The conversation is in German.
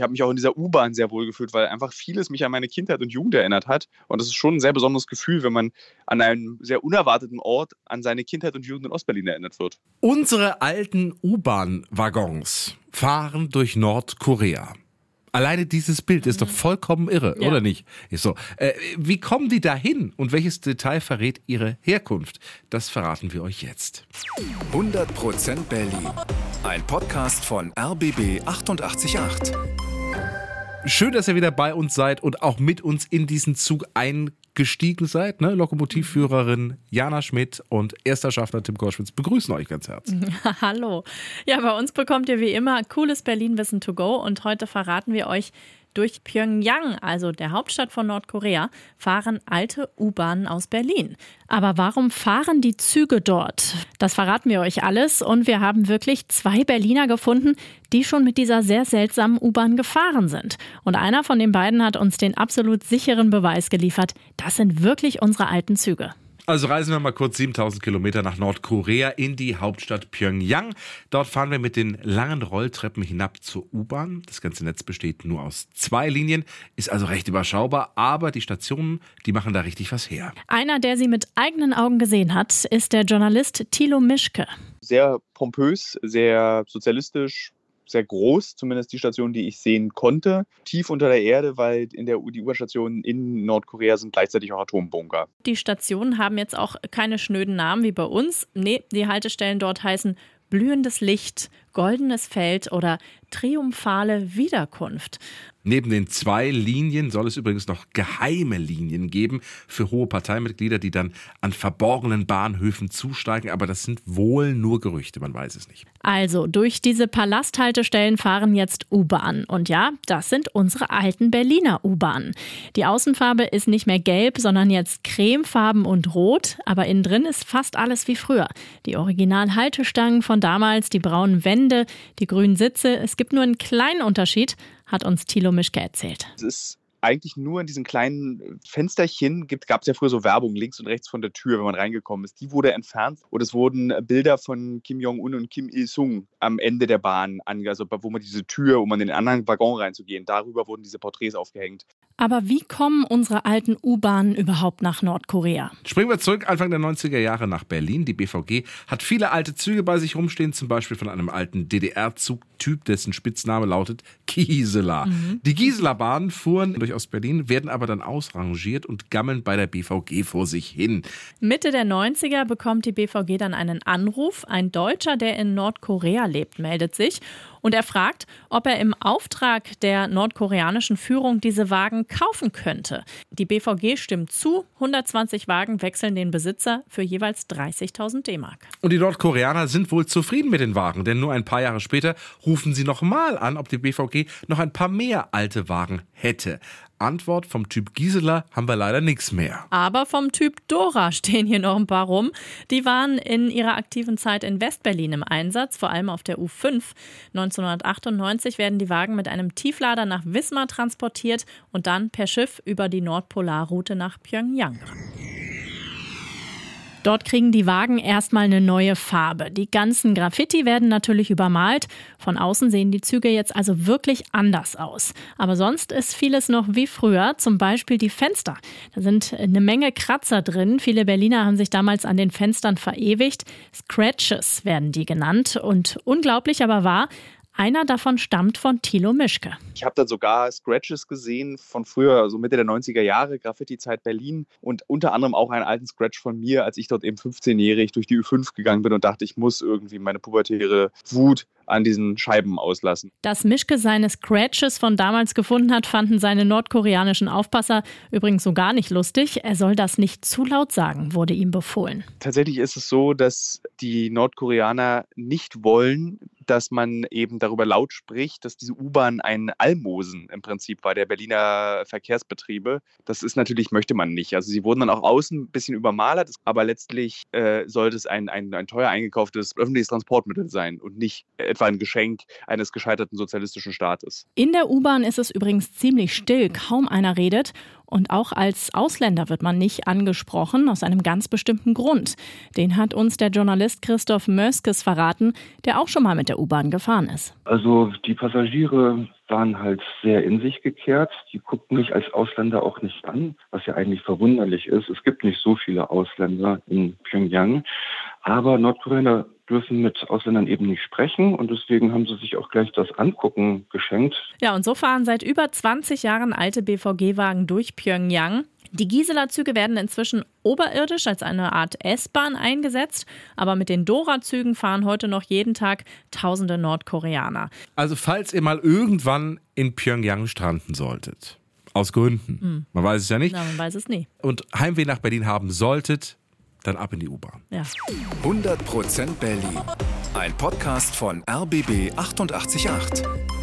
Ich habe mich auch in dieser U-Bahn sehr wohl gefühlt, weil einfach vieles mich an meine Kindheit und Jugend erinnert hat. Und das ist schon ein sehr besonderes Gefühl, wenn man an einem sehr unerwarteten Ort an seine Kindheit und Jugend in Ostberlin erinnert wird. Unsere alten U-Bahn-Waggons fahren durch Nordkorea. Alleine dieses Bild ist doch mhm. vollkommen irre, ja. oder nicht? Ist so. Äh, wie kommen die da hin und welches Detail verrät ihre Herkunft? Das verraten wir euch jetzt. 100% Berlin. Ein Podcast von RBB 888. Schön, dass ihr wieder bei uns seid und auch mit uns in diesen Zug eingestiegen seid. Ne? Lokomotivführerin Jana Schmidt und erster Schaffner Tim Korschwitz begrüßen euch ganz herzlich. Hallo. Ja, bei uns bekommt ihr wie immer cooles Berlin-Wissen to go und heute verraten wir euch, durch Pyongyang, also der Hauptstadt von Nordkorea, fahren alte U-Bahnen aus Berlin. Aber warum fahren die Züge dort? Das verraten wir euch alles und wir haben wirklich zwei Berliner gefunden, die schon mit dieser sehr seltsamen U-Bahn gefahren sind. Und einer von den beiden hat uns den absolut sicheren Beweis geliefert, das sind wirklich unsere alten Züge. Also reisen wir mal kurz 7000 Kilometer nach Nordkorea in die Hauptstadt Pyongyang. Dort fahren wir mit den langen Rolltreppen hinab zur U-Bahn. Das ganze Netz besteht nur aus zwei Linien, ist also recht überschaubar, aber die Stationen, die machen da richtig was her. Einer, der sie mit eigenen Augen gesehen hat, ist der Journalist Thilo Mischke. Sehr pompös, sehr sozialistisch, sehr groß, zumindest die Station, die ich sehen konnte, tief unter der Erde, weil in der die U-Bahn-Stationen in Nordkorea sind gleichzeitig auch Atombunker. Die Stationen haben jetzt auch keine schnöden Namen wie bei uns. Nee, die Haltestellen dort heißen blühendes Licht, goldenes Feld oder triumphale Wiederkunft. Neben den zwei Linien soll es übrigens noch geheime Linien geben für hohe Parteimitglieder, die dann an verborgenen Bahnhöfen zusteigen. Aber das sind wohl nur Gerüchte, man weiß es nicht. Also, durch diese Palasthaltestellen fahren jetzt U-Bahnen. Und ja, das sind unsere alten Berliner U-Bahnen. Die Außenfarbe ist nicht mehr gelb, sondern jetzt cremefarben und rot. Aber innen drin ist fast alles wie früher. Die Original-Haltestangen von damals, die braunen Wände, die grünen Sitze. Es gibt nur einen kleinen Unterschied hat uns Thilo Mischke erzählt. Es ist eigentlich nur in diesen kleinen Fensterchen gab es ja früher so Werbung links und rechts von der Tür, wenn man reingekommen ist. Die wurde entfernt und es wurden Bilder von Kim Jong-un und Kim Il-sung am Ende der Bahn ange, also wo man diese Tür, um in den anderen Waggon reinzugehen, darüber wurden diese Porträts aufgehängt. Aber wie kommen unsere alten U-Bahnen überhaupt nach Nordkorea? Springen wir zurück Anfang der 90er Jahre nach Berlin. Die BVG hat viele alte Züge bei sich rumstehen, zum Beispiel von einem alten DDR-Zugtyp, dessen Spitzname lautet Gisela. Mhm. Die Gisela-Bahnen fuhren durch Ostberlin, werden aber dann ausrangiert und gammeln bei der BVG vor sich hin. Mitte der 90er bekommt die BVG dann einen Anruf. Ein Deutscher, der in Nordkorea lebt, meldet sich und er fragt, ob er im Auftrag der nordkoreanischen Führung diese Wagen kaufen könnte. Die BVG stimmt zu, 120 Wagen wechseln den Besitzer für jeweils 30.000 D-Mark. Und die Nordkoreaner sind wohl zufrieden mit den Wagen, denn nur ein paar Jahre später rufen sie nochmal an, ob die BVG noch ein paar mehr alte Wagen hätte. Antwort vom Typ Gisela haben wir leider nichts mehr. Aber vom Typ Dora stehen hier noch ein paar rum. Die waren in ihrer aktiven Zeit in Westberlin im Einsatz, vor allem auf der U5. 1998 werden die Wagen mit einem Tieflader nach Wismar transportiert und dann per Schiff über die Nordpolarroute nach Pyongyang. Dort kriegen die Wagen erstmal eine neue Farbe. Die ganzen Graffiti werden natürlich übermalt. Von außen sehen die Züge jetzt also wirklich anders aus. Aber sonst ist vieles noch wie früher, zum Beispiel die Fenster. Da sind eine Menge Kratzer drin. Viele Berliner haben sich damals an den Fenstern verewigt. Scratches werden die genannt. Und unglaublich aber wahr, einer davon stammt von Thilo Mischke. Ich habe da sogar Scratches gesehen von früher, so Mitte der 90er Jahre, Graffiti-Zeit Berlin und unter anderem auch einen alten Scratch von mir, als ich dort eben 15-jährig durch die Ü5 gegangen bin und dachte, ich muss irgendwie meine pubertäre Wut an diesen Scheiben auslassen. Dass Mischke seine Scratches von damals gefunden hat, fanden seine nordkoreanischen Aufpasser übrigens so gar nicht lustig. Er soll das nicht zu laut sagen, wurde ihm befohlen. Tatsächlich ist es so, dass die Nordkoreaner nicht wollen, dass man eben darüber laut spricht, dass diese U-Bahn ein Almosen im Prinzip war, der Berliner Verkehrsbetriebe. Das ist natürlich, möchte man nicht. Also sie wurden dann auch außen ein bisschen übermalert, aber letztlich äh, sollte es ein, ein, ein teuer eingekauftes öffentliches Transportmittel sein und nicht etwa ein Geschenk eines gescheiterten sozialistischen Staates. In der U-Bahn ist es übrigens ziemlich still, kaum einer redet Und auch als Ausländer wird man nicht angesprochen, aus einem ganz bestimmten Grund. Den hat uns der Journalist Christoph Möskes verraten, der auch schon mal mit der U-Bahn gefahren ist. Also die Passagiere waren halt sehr in sich gekehrt. Die guckten mich als Ausländer auch nicht an, was ja eigentlich verwunderlich ist. Es gibt nicht so viele Ausländer in Pyongyang. Aber Nordkoreaner dürfen mit Ausländern eben nicht sprechen und deswegen haben sie sich auch gleich das Angucken geschenkt. Ja, und so fahren seit über 20 Jahren alte BVG-Wagen durch Pyongyang. Die Gisela-Züge werden inzwischen oberirdisch als eine Art S-Bahn eingesetzt, aber mit den Dora-Zügen fahren heute noch jeden Tag tausende Nordkoreaner. Also falls ihr mal irgendwann in Pyongyang stranden solltet, aus Gründen, hm. man weiß es ja nicht, Na, man weiß es nie. und Heimweh nach Berlin haben solltet, dann ab in die U-Bahn. Ja. 100% Berlin. Ein Podcast von RBB 888.